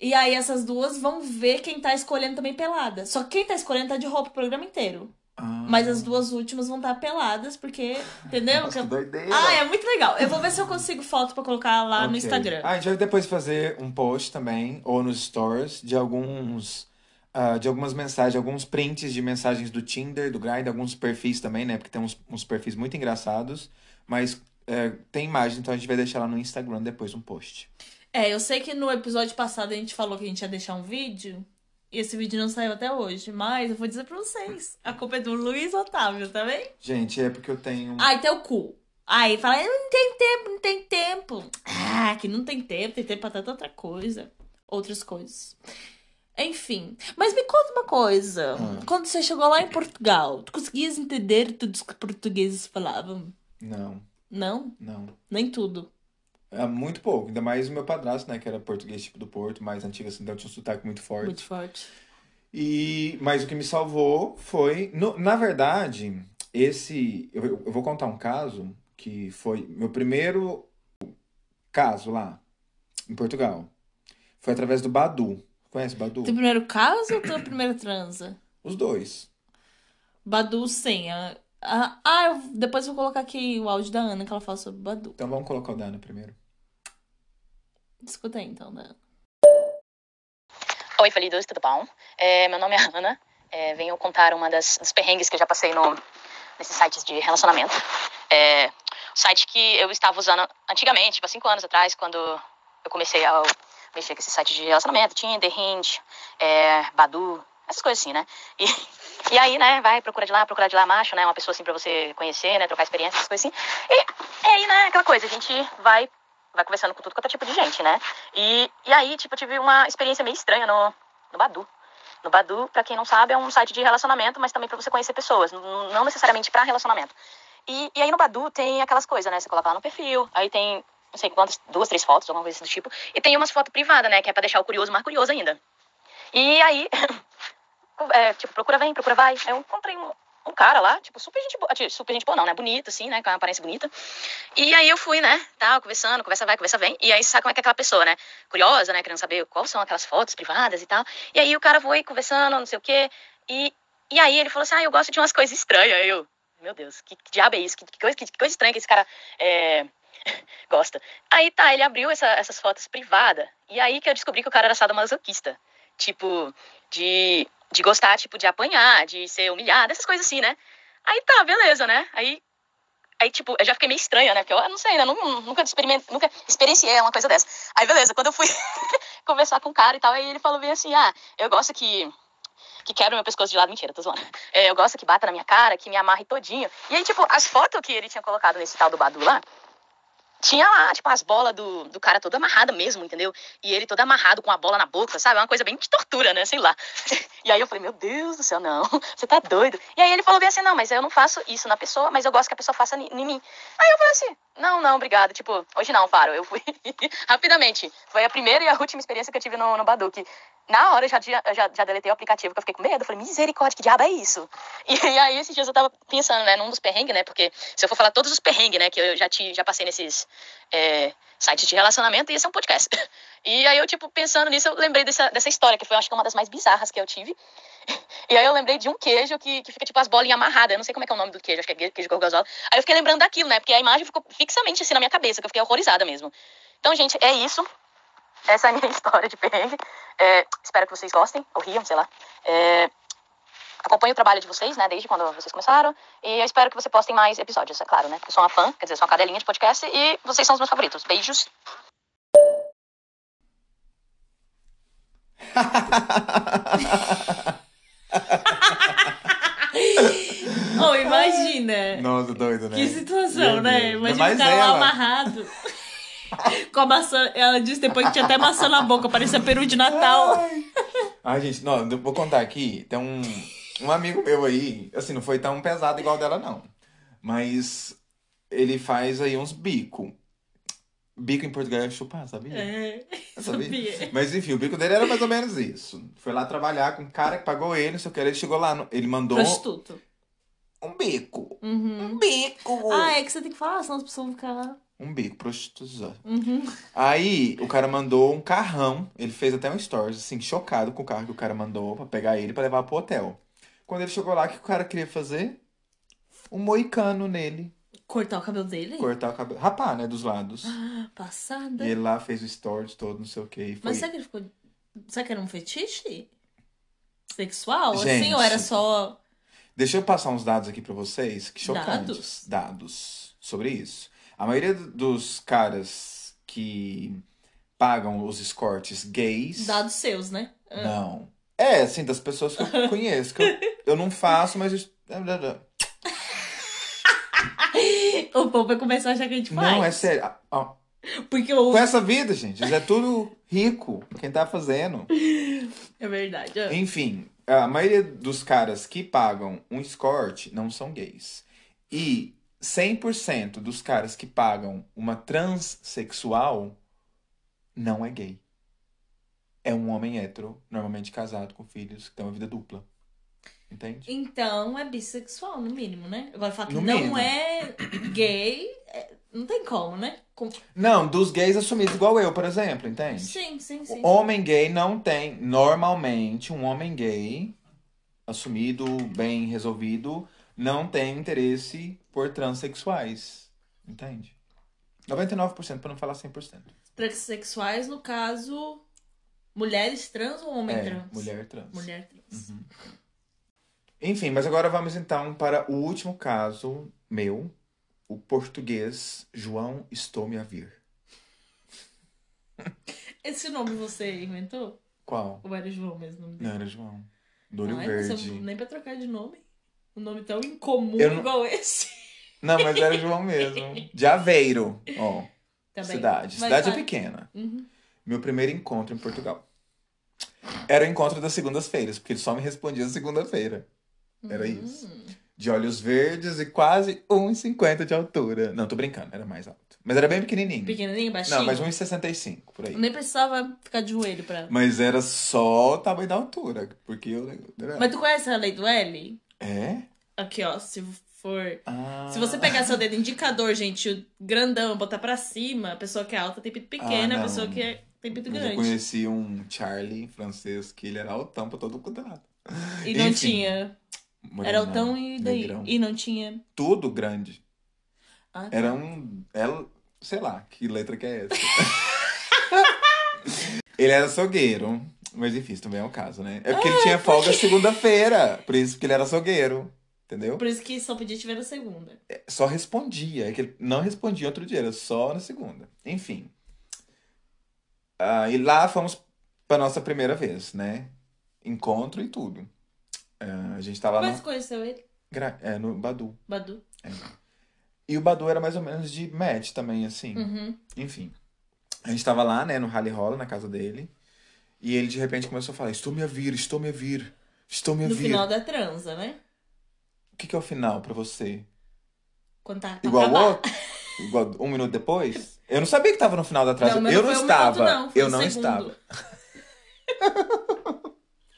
E aí essas duas vão ver quem tá escolhendo também pelada. Só que quem tá escolhendo tá de roupa o programa inteiro. Ah. Mas as duas últimas vão estar peladas, porque. Entendeu? Nossa, que doideira. Ah, é muito legal. Eu vou ver se eu consigo foto pra colocar lá no Ok. Instagram. Ah, a gente vai depois fazer um post também, ou nos stories, de alguns. ah, de algumas mensagens, alguns prints de mensagens do Tinder, do Grindr, alguns perfis também, né? Porque tem uns, uns perfis muito engraçados. Mas é, tem imagem, então a gente vai deixar lá no Instagram depois um post. É, eu sei que no episódio passado a gente falou que a gente ia deixar um vídeo. E esse vídeo não saiu até hoje. Mas eu vou dizer pra vocês. A culpa é do Luiz Otávio, tá bem? Gente, é porque eu tenho. Aí tem o cu. Aí fala, não tem tempo, não tem tempo. Ah, que não tem tempo, tem tempo pra tanta outra coisa. Outras coisas. Enfim. Mas me conta uma coisa. Hum. Quando você chegou lá em Portugal, tu conseguias entender tudo que os portugueses falavam? Não, Não? não. Nem tudo. É muito pouco, ainda mais o meu padrasto, né? Que era português tipo do Porto, mais antigo assim, então tinha um sotaque muito forte. Muito forte. E, mas o que me salvou foi. no- na verdade, esse. Eu, eu vou contar um caso que foi meu primeiro caso lá, em Portugal. Foi através do Badu. Conhece Badu? Teu primeiro caso ou tua primeira transa? Os dois. Badu sim. Ah, ah, eu- depois eu vou colocar aqui o áudio da Ana que ela fala sobre Badu. Então vamos colocar o Dana primeiro. Escuta aí então, da Ana. Oi, Falidos, tudo bom? É, meu nome é Ana. É, venho contar uma das dos perrengues que eu já passei no, nesses sites de relacionamento. É, o site que eu estava usando antigamente, tipo, há cinco anos atrás, quando eu comecei a mexer com esse site de relacionamento, Tinder, Hinge, é, Badu, essas coisas assim, né? E, e aí, né, vai, procura de lá, procura de lá, macho, né? Uma pessoa assim pra você conhecer, né? Trocar experiência, essas coisas assim. E, e aí, né, aquela coisa, a gente vai vai conversando com tudo quanto é tipo de gente, né? E, e aí, tipo, eu tive uma experiência meio estranha no, no Badu. No Badu, pra quem não sabe, é um site de relacionamento, mas também pra você conhecer pessoas, não necessariamente pra relacionamento. E, e aí no Badu tem aquelas coisas, né? Você coloca lá no perfil, aí tem, não sei quantas, duas, três fotos, alguma coisa do tipo. E tem umas fotos privadas, né? Que é pra deixar o curioso mais curioso ainda. E aí, é, tipo, procura vem, procura vai. Aí eu encontrei um, um cara lá, tipo, super gente boa, super gente boa não, né? Bonito, assim, né? Com uma aparência bonita. E aí eu fui, né? Tal, conversando, conversa vai, conversa vem. E aí sabe como é que é aquela pessoa, né? Curiosa, né? Querendo saber quais são aquelas fotos privadas e tal. E aí o cara foi conversando, não sei o quê. E, e aí ele falou assim, ah, eu gosto de umas coisas estranhas. Aí eu, meu Deus, que, que diabo é isso? Que, que coisa, que, que coisa estranha que esse cara é, gosta. Aí tá, ele abriu essa- essas fotos privadas. E aí que eu descobri que o cara era sadomasoquista. Tipo, de, de gostar, tipo, de apanhar, de ser humilhado, essas coisas assim, né? Aí tá, beleza, né? Aí, aí tipo, eu já fiquei meio estranha, né? Porque eu ah, não sei, né? Nunca, nunca, experiment, nunca experienciei uma coisa dessa. Aí, beleza, quando eu fui conversar com o cara e tal, aí ele falou bem assim, ah, eu gosto que que quebra meu pescoço de lado. Mentira, tô zoando. É, eu gosto que bata na minha cara, que me amarre todinho. E aí, tipo, as fotos que ele tinha colocado nesse tal do Badu lá, tinha lá, tipo, as bolas do, do cara toda amarrada mesmo, entendeu? E ele todo amarrado com a bola na boca, sabe? É uma coisa bem de tortura, né? Sei lá. E aí eu falei, meu Deus do céu, não, você tá doido. E aí ele falou bem assim, não, mas eu não faço isso na pessoa, mas eu gosto que a pessoa faça em mim. Aí eu falei assim, não, não, obrigado. Tipo, hoje não, paro. Eu fui rapidamente. Foi a primeira e a última experiência que eu tive no, no Badu, que na hora eu já, tinha, eu já, já deletei o aplicativo, que eu fiquei com medo. Eu falei, misericórdia, que diabo é isso? E, e aí esses dias eu tava pensando, né, num dos perrengues, né, porque se eu for falar todos os perrengues, né, que eu já, te, já passei nesses é, sites de relacionamento, ia ser um podcast. E aí eu, tipo, pensando nisso, eu lembrei dessa, dessa história, que foi, acho que, uma das mais bizarras que eu tive. E aí eu lembrei de um queijo que, que fica, tipo, as bolinhas amarradas. Eu não sei como é que é o nome do queijo, acho que é queijo gorgonzola. Aí eu fiquei lembrando daquilo, né, porque a imagem ficou fixamente assim na minha cabeça, que eu fiquei horrorizada mesmo. Então, gente, é isso. Essa é a minha história de perrengue. É, espero que vocês gostem, ou riam, sei lá. É, acompanho o trabalho de vocês, né, desde quando vocês começaram. E eu espero que vocês postem mais episódios, é claro, né? Porque eu sou uma fã, quer dizer, sou uma cadelinha de podcast e vocês são os meus favoritos. Beijos. Oh, imagina. Nossa, doido, né? Que situação, Meu né? Deus. Imagina Mas o cara lá ela- amarrado. Com a maçã. Ela disse depois que tinha até maçã na boca, parecia peru de Natal. Ai, gente, não, eu vou contar aqui. Tem um, um amigo meu aí, assim, não foi tão pesado igual dela, não. Mas ele faz aí uns bico. Bico em português é chupar, sabia? É, Sabia? sabia. Mas enfim, o bico dele era mais ou menos isso. Foi lá trabalhar com um cara que pagou ele, não sei o que, ele chegou lá, no- ele mandou Prostituto. um bico. Uhum. Um bico! Ah, é que você tem que falar, senão as pessoas vão ficar. Um bico, prostituição. Uhum. Aí o cara mandou um carrão. Ele fez até um stories, assim, chocado com o carro que o cara mandou pra pegar ele pra levar pro hotel. Quando ele chegou lá, o que o cara queria fazer? Um moicano nele. Cortar o cabelo dele? Cortar o cabelo. Rapar, né? Dos lados. Ah, passada. E ele lá fez o stories todo, não sei o que. E foi... Mas será que ele ficou. Será que era um fetiche? Sexual? assim? Gente. Ou era só. Deixa eu passar uns dados aqui pra vocês, que chocantes. Dados? Dados sobre isso. A maioria dos caras que pagam os escortes gays. Dados seus, né? Ah. Não. É, assim, das pessoas que eu conheço. Que eu, eu não faço, mas. eu- O povo vai começar a achar que a gente faz. Não, é sério. Ah, Porque o. Com essa vida, gente, é tudo rico. Quem tá fazendo. É verdade. Enfim, a maioria dos caras que pagam um escort não são gays. E 100% dos caras que pagam uma transexual não é gay. É um homem hétero, normalmente casado com filhos, que tem uma vida dupla. Entende? Então é bissexual, no mínimo, né? Agora falar que No não mínimo. é gay, é- não tem como, né? Com- Não, dos gays assumidos igual eu, por exemplo, entende? Sim, sim, sim. O homem gay não tem, normalmente, um homem gay assumido, bem resolvido, não tem interesse por transexuais. Entende? 99% para não falar 100%. Transsexuais, no caso, mulheres trans ou homem é, trans? mulher trans. Mulher trans. Enfim, mas agora vamos então para o último caso meu, o português João Estou Me a Vir. Esse nome você inventou? Qual? Ou era João mesmo? o nome dele? Não era João. Do Olho eu- Verde. nem pra trocar de nome. Um nome tão incomum não- igual esse. Não, mas era João mesmo. De Aveiro, ó. Também. Cidade. Mas Cidade é pequena. Uhum. Meu primeiro encontro em Portugal. Era o encontro das segundas-feiras, porque ele só me respondia segunda-feira. Era Hum. isso. De olhos verdes e quase 1,50 de altura. Não, tô brincando, era mais alto. Mas era bem pequenininho. Pequenininho, baixinho. Não, mas 1,65 por aí. Nem precisava ficar de joelho pra. Mas era só o tamanho da altura, porque eu... Mas tu conhece a lei do L? É? Aqui, ó, se for. Ah. Se você pegar seu dedo indicador, gente, o grandão, botar pra cima, a pessoa que é alta tem pito pequeno, Ah, a pessoa que é, tem pito Mas eu grande. conheci um Charlie francês que ele era altão pra todo quanto é. E não Enfim, tinha. morenão, Era altão e daí. negrão. E não tinha. Tudo grande. Ah, tá. Era um. Ela, sei lá, que letra que é essa? ele era açougueiro. Mas enfim, isso também é o caso, né? É porque ele tinha folga segunda-feira. Por isso que ele era açougueiro. Entendeu? Por isso que só podia tiver na segunda. Só respondia. É que ele não respondia outro dia, era só na segunda. Enfim. Ah, e lá fomos pra nossa primeira vez, né? Encontro e tudo. Ah, a gente tava Mas no, conheceu ele? gra- é, no Badu. Badu. E o Badu era mais ou menos de match também, assim. Uhum. Enfim. A gente tava lá, né, no Rally Rola, na casa dele. E ele de repente começou a falar: Estou me a vir, estou me a vir, estou me a No vir. final da transa, né? O que, que é o final pra você? Quando tá pra Igual o outro? Igual um minuto depois? Eu não sabia que tava no final da transa. Não, eu não não foi um estava. minuto, não, eu um não segundo. estava.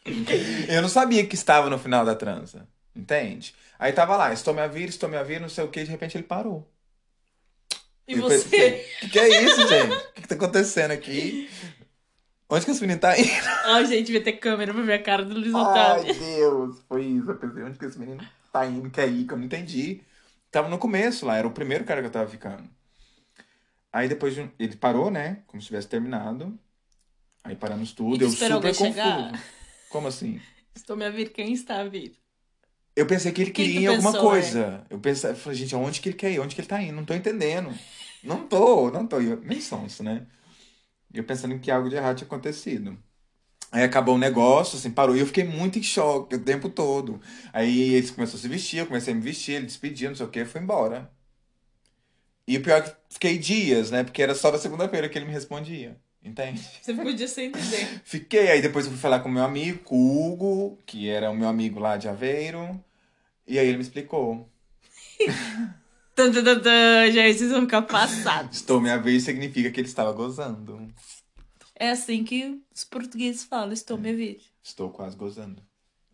Eu não sabia que estava no final da transa. Entende? Aí tava lá, estou me a vir, estou me a vir, não sei o que, de repente ele parou. E Eu você? O que, que é isso, gente? O que, que tá acontecendo aqui? Onde que esse menino tá indo? Ai, gente, devia ter câmera pra ver a cara do Luiz Ai, Otávio. Deus, foi isso. Eu pensei, onde que esse menino tá indo, quer ir, que eu não entendi. Tava no começo lá, era o primeiro cara que eu tava ficando. Aí depois de um- ele parou, né? Como se tivesse terminado. Aí paramos tudo, tu eu super confuso. chegar? Como assim? Estou me a vir, quem está a vir? Eu pensei que ele queria ir em alguma pensou, é? coisa. Eu pensei, falei, gente, aonde que ele quer ir? Onde que ele tá indo? Não tô entendendo. Não tô, não tô. Eu, nem sonso, né? Eu pensando que algo de errado tinha acontecido. Aí acabou o negócio, assim, parou. E eu fiquei muito em choque o tempo todo. Aí ele começou a se vestir, eu comecei a me vestir, ele despediu, não sei o que, foi embora. E o pior é que fiquei dias, né? Porque era só na segunda-feira que ele me respondia. Entende? Você podia sem entender. Fiquei, aí depois eu fui falar com o meu amigo, com o Hugo, que era o meu amigo lá de Aveiro. E aí ele me explicou. Tan, tan, tan, gente, vocês vão ficar passados. Estou me a ver significa que ele estava gozando. É assim que os portugueses falam, estou me a vir. Estou quase gozando.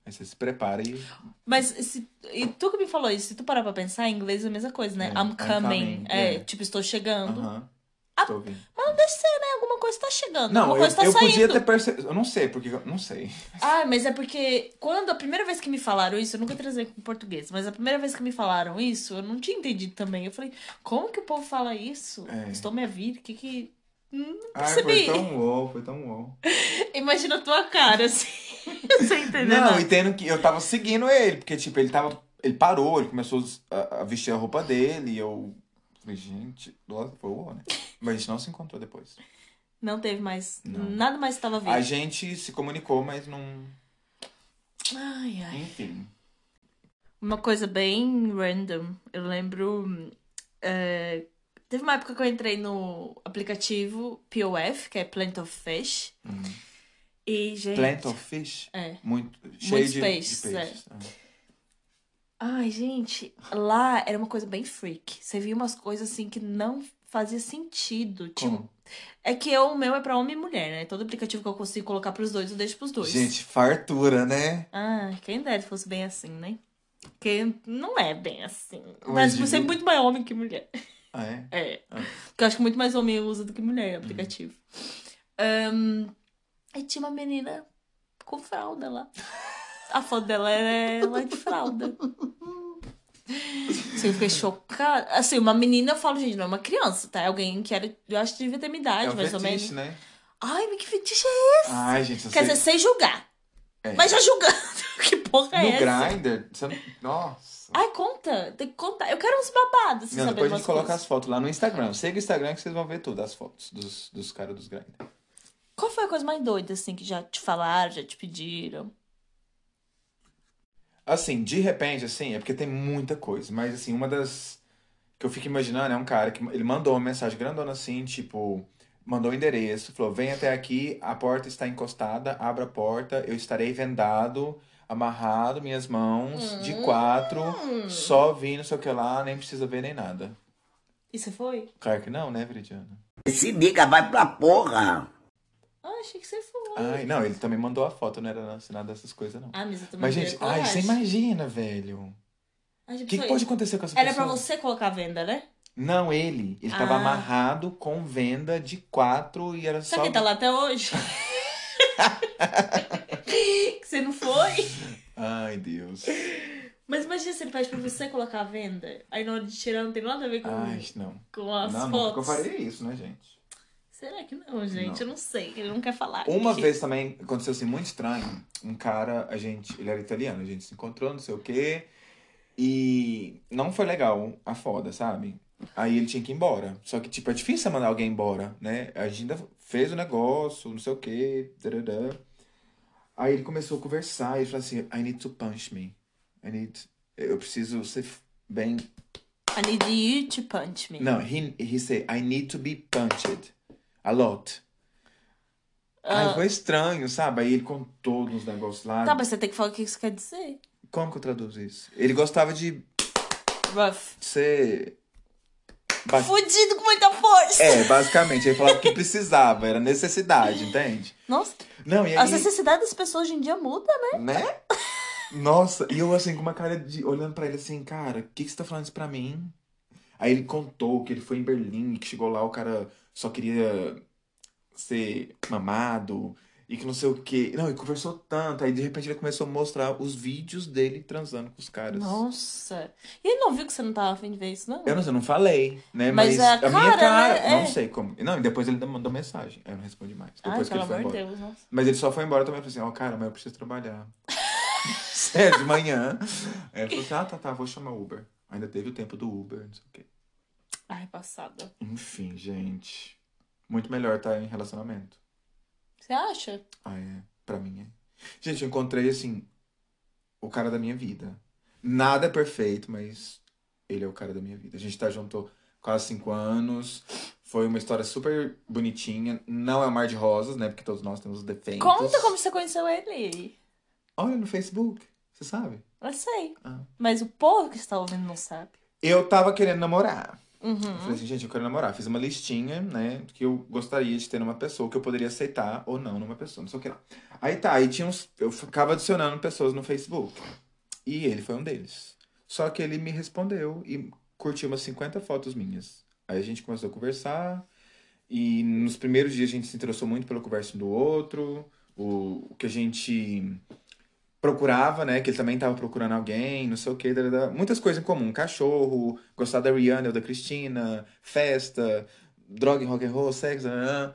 Aí você se prepara e. Mas se, e tu que me falou isso, se tu parar pra pensar, em inglês é a mesma coisa, né? É, I'm I'm coming. coming, É, é. tipo, estou chegando. Aham. Ah, Estou ouvindo. Mas não deve ser, né? Alguma coisa tá chegando. Não, alguma eu, coisa tá eu saindo. podia ter percebido. Eu não sei, porque. eu- Não sei. Ah, mas é porque quando a primeira vez que me falaram isso, eu nunca trazei com português, mas a primeira vez que me falaram isso, eu não tinha entendido também. Eu falei, como que o povo fala isso? É. Estou minha vida, o que que. Hum, Não Ai, foi percebi. tão uou, foi tão uou. Imagina a tua cara, assim. Sem entender Não, nada. e tendo que. Eu tava seguindo ele, porque, tipo, ele tava. Ele parou, ele começou a, a vestir a roupa dele, e eu. Falei, gente, nossa, foi uou, né? Mas a gente não se encontrou depois. Não teve mais. Não. Nada mais estava vivo. A gente se comunicou, mas não. Ai, ai. Enfim. Uma coisa bem random. Eu lembro. é, teve uma época que eu entrei no aplicativo POF, que é Plant of Fish. E, gente. Plant of fish? É. Muito. Cheio de, de peixes, peixes. é. Ah. Ai, gente, lá era uma coisa bem freak. Você via umas coisas assim que não fazia sentido. Tipo, é que eu, o meu é pra homem e mulher, né? Todo aplicativo que eu consigo colocar pros dois, eu deixo pros dois. Gente, fartura, né? Ah, quem dera se fosse bem assim, né? Porque não é bem assim. Hoje Mas você é muito mais homem que mulher. Ah, é? É. Ah. Porque eu acho que muito mais homem usa do que mulher Uhum. o aplicativo. Ahn, aí tinha uma menina com fralda lá. A foto dela era ela de fralda. Assim, eu fiquei chocada. Assim, uma menina, eu falo, gente, não é uma criança, tá? É alguém que era. Eu acho que devia ter minha idade, É um mais ou menos. fetiche, né? Ai, mas que fetiche é esse? Ai, gente, Quer sei- dizer, sem julgar. É. Mas já julgando. que porra No é essa? Grindr, você não... Nossa. Ai, conta. Tem que contar. Eu quero uns babados, Não, depois a gente coloca as fotos lá no Instagram. Segue o Instagram que vocês vão ver tudo, as fotos dos, dos caras dos Grindr. Qual foi a coisa mais doida, assim, que já te falaram, já te pediram? Assim, de repente, assim, é porque tem muita coisa. Mas, assim, uma das que eu fico imaginando é um cara que ele mandou uma mensagem grandona assim, tipo, mandou o endereço, falou: vem até aqui, a porta está encostada, abra a porta, eu estarei vendado, amarrado, minhas mãos, de quatro, só vi, não sei o que lá, nem precisa ver nem nada. E você foi? Claro que não, né, Veridiana? Esse nigga vai pra porra. Ah, achei que você foi. Ai, não, ele também mandou a foto, não era nada dessas coisas, não. Ah, mas eu também Mas, gente, ai, você imagina, velho. O gente, que, que pode acontecer com essa Era pessoa? pra você colocar a venda, né? Não, ele. Ele tava Ah. amarrado com venda de quatro e era Será só. que ele tá lá até hoje? que você não foi? Ai, Deus. Mas imagina se ele pede pra você colocar a venda. Aí na hora de tirar não tem nada a ver com, Ai, não. com as não, nunca que eu fotos. faria isso, né, gente? Será que não, gente? Não. Eu não sei. Ele não quer falar. Uma aqui. vez também aconteceu assim, muito estranho. Um cara, a gente, ele era italiano, a gente se encontrou, não sei o quê. E não foi legal a foda, sabe? Aí ele tinha que ir embora. Só que, tipo, é difícil mandar alguém embora, né? A gente ainda fez o negócio, não sei o quê. tarará. Aí ele começou a conversar e ele falou assim: I need to punch me. I need. Eu preciso ser bem. I need you to punch me. Não, he, he said, I need to be punched. A lot. Aí Ah. foi estranho, sabe? Aí ele contou uns negócios lá. Tá, mas você tem que falar o que isso quer dizer. Como que eu traduzo isso? Ele gostava de Rough. ser. Ba- Fudido com muita força. É, basicamente. Ele falava que precisava, era necessidade, entende? Nossa, Não, e aí. as necessidades das pessoas hoje em dia mudam, né? Né? Nossa, e eu assim, com uma cara de. olhando pra ele assim, cara, o que, que você tá falando isso pra mim? Aí ele contou que ele foi em Berlim, que chegou lá, o cara só queria ser mamado e que não sei o quê. Não, e conversou tanto. Aí de repente ele começou a mostrar os vídeos dele transando com os caras. Nossa. E ele não viu que você não tava afim de ver isso, não? Eu não sei, eu não falei, né? Mas Mas, é a a, minha cara, cara, né? não É. sei como. Não, e depois ele mandou mensagem. Aí eu não respondi mais. Ai, Depois que pelo ele foi embora. Deus, nossa. Mas ele só foi embora também. Eu falei assim, ó, cara, mas eu preciso trabalhar. Sério, de manhã. Aí ele falou assim, ah, tá, tá, vou chamar o Uber. Ainda teve o tempo do Uber, não sei o quê. Ai, passada. Enfim, gente. Muito melhor estar em relacionamento. Você acha? Ah, é. Pra mim é. Gente, eu encontrei, assim, o cara da minha vida. Nada é perfeito, mas ele é o cara da minha vida. A gente tá junto quase cinco anos. Foi uma história super bonitinha. Não é um mar de rosas, né? Porque todos nós temos defeitos. Conta como você conheceu ele. Olha no Facebook. Você sabe? Eu sei. Ah. Mas o povo que está ouvindo não sabe. Eu tava querendo namorar. Eu falei assim, gente, eu quero namorar. Fiz uma listinha, né, que eu gostaria de ter numa pessoa, que eu poderia aceitar ou não numa pessoa, não sei o que lá. Aí tá, aí tinha uns. Eu ficava adicionando pessoas no Facebook. E ele foi um deles. Só que ele me respondeu e curtiu umas 50 fotos minhas. Aí a gente começou a conversar. E nos primeiros dias a gente se interessou muito pela conversa um do outro, o, o que a gente procurava, né? Que ele também tava procurando alguém, não sei o que, muitas coisas em comum. Cachorro, gostar da Rihanna ou da Cristina, festa, droga e rock and roll, sexo. nananã.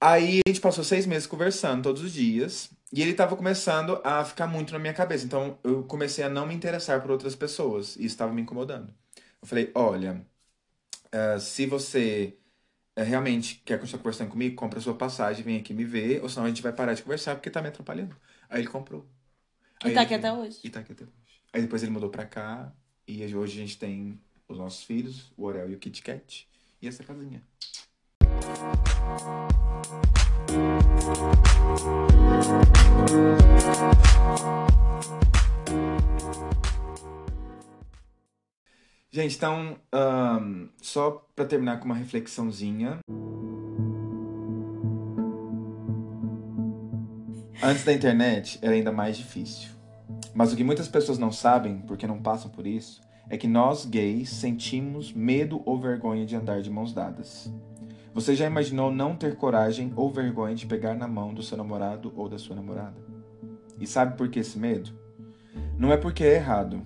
Aí a gente passou seis meses conversando todos os dias. E ele tava começando a ficar muito na minha cabeça. Então eu comecei a não me interessar por outras pessoas. E isso estava me incomodando. Eu falei, olha, eh, se você eh, realmente quer continuar conversando comigo, compra sua passagem, vem aqui me ver, ou senão a gente vai parar de conversar porque tá me atrapalhando. Aí ele comprou. E Aí tá ele aqui até hoje. E tá aqui até hoje. Aí depois ele mudou pra cá, e hoje a gente tem os nossos filhos, o Orel e o Kit Kat, e essa casinha. Gente, então, ahn, só pra terminar com uma reflexãozinha. Antes da internet era ainda mais difícil. Mas o que muitas pessoas não sabem, porque não passam por isso, é que nós gays sentimos medo ou vergonha de andar de mãos dadas. Você já imaginou não ter coragem ou vergonha de pegar na mão do seu namorado ou da sua namorada? E sabe por que esse medo? Não é porque é errado,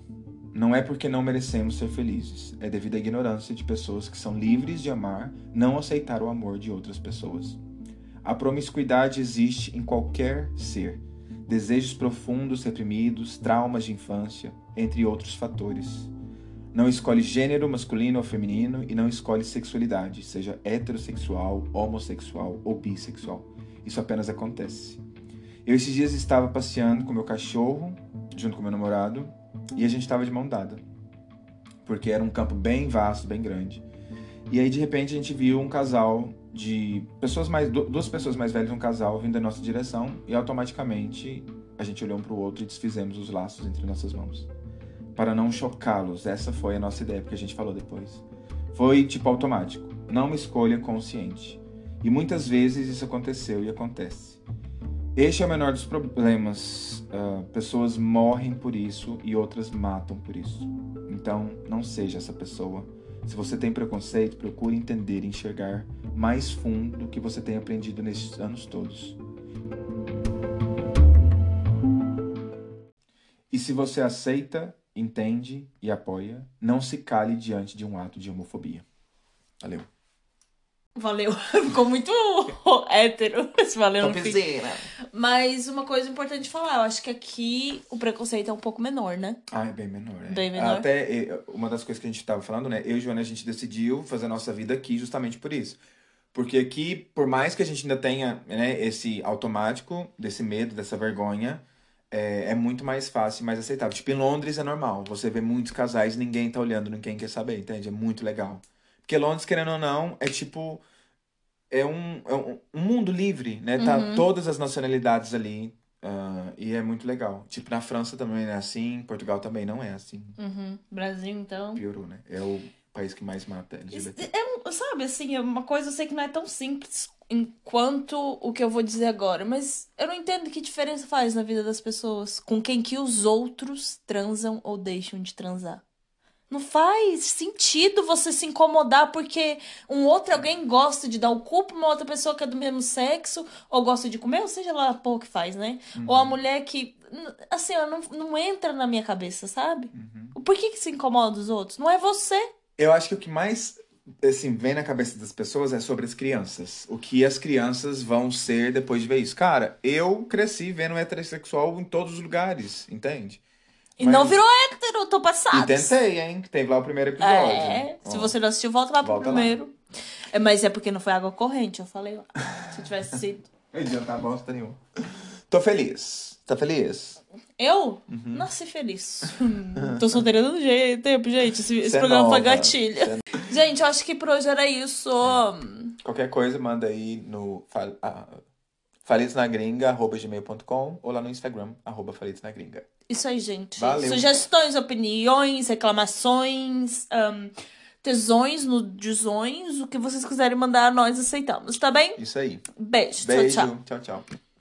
não é porque não merecemos ser felizes, é devido à ignorância de pessoas que são livres de amar, não aceitar o amor de outras pessoas. A promiscuidade existe em qualquer ser. Desejos profundos reprimidos, traumas de infância, entre outros fatores. Não escolhe gênero masculino ou feminino e não escolhe sexualidade, seja heterossexual, homossexual ou bissexual. Isso apenas acontece. Eu esses dias estava passeando com meu cachorro, junto com meu namorado, e a gente estava de mão dada. Porque era um campo bem vasto, bem grande. E aí de repente a gente viu um casal de pessoas mais du- duas pessoas mais velhas, um casal vindo da nossa direção e automaticamente a gente olhou um para o outro e desfizemos os laços entre nossas mãos. Para não chocá-los, essa foi a nossa ideia, porque a gente falou depois. Foi tipo automático, não escolha consciente. E muitas vezes isso aconteceu e acontece. Este é o menor dos problemas. Ah, pessoas morrem por isso e outras matam por isso. Então, não seja essa pessoa. Se você tem preconceito, procure entender e enxergar mais fundo do que você tem aprendido nesses anos todos. E se você aceita, entende e apoia, não se cale diante de um ato de homofobia. Valeu. Valeu. Ficou muito hétero esse valeu no fim. Topzera. Mas uma coisa importante de falar, eu acho que aqui o preconceito é um pouco menor, né? Ah, é bem menor, é. Bem menor. Até uma das coisas que a gente tava falando, né? Eu e Joana, a gente decidiu fazer a nossa vida aqui justamente por isso. Porque aqui, por mais que a gente ainda tenha né, esse automático, desse medo, dessa vergonha, é, é muito mais fácil e mais aceitável. Tipo, em Londres é normal. Você vê muitos casais, ninguém tá olhando, ninguém quer saber, entende? É muito legal. Porque Londres, querendo ou não, é tipo. É um, é um, mundo livre, né? Tá Uhum. todas as nacionalidades ali. ah, e é muito legal. Tipo, na França também é assim, Portugal também não é assim. Uhum. Brasil, então. Piorou, né? É o país que mais mata LGBT. É, sabe, assim, é uma coisa eu sei que não é tão simples enquanto o que eu vou dizer agora, mas eu não entendo que diferença faz na vida das pessoas com quem que os outros transam ou deixam de transar. Não faz sentido você se incomodar porque um outro alguém gosta de dar o cu pra uma outra pessoa que é do mesmo sexo, ou gosta de comer, ou seja lá pouco que faz, né? Ou a mulher que. Assim, ó, não, não entra na minha cabeça, sabe? Por que, que se incomoda os outros? Não é você. Eu acho que o que mais assim, vem na cabeça das pessoas é sobre as crianças. O que as crianças vão ser depois de ver isso. Cara, eu cresci vendo heterossexual em todos os lugares, entende? E Mas- não virou hétero, tô passado. E tentei, hein? Que teve lá o primeiro episódio. É, se você não assistiu, volta lá pro Volta lá. primeiro. É, mas é porque não foi água corrente, eu falei lá. Se tivesse sido. Não adianta bosta nenhuma. Tô feliz. Tá feliz? Eu Uhum. nasci feliz. Tô solteira do jeito, tempo, gente. Esse, esse é programa foi nova, gatilha. cê Gente, eu acho que por hoje era isso. Qualquer coisa, manda aí no fal- ah, falitosnagringa.gmail.com ou lá no Instagram, arroba falitosnagringa. Isso aí, gente. Valeu. Sugestões, opiniões, reclamações. ahn, tesões, nudizões, o que vocês quiserem mandar, nós aceitamos, tá bem? Isso aí. Beijo, Beijo. tchau, tchau. tchau. tchau.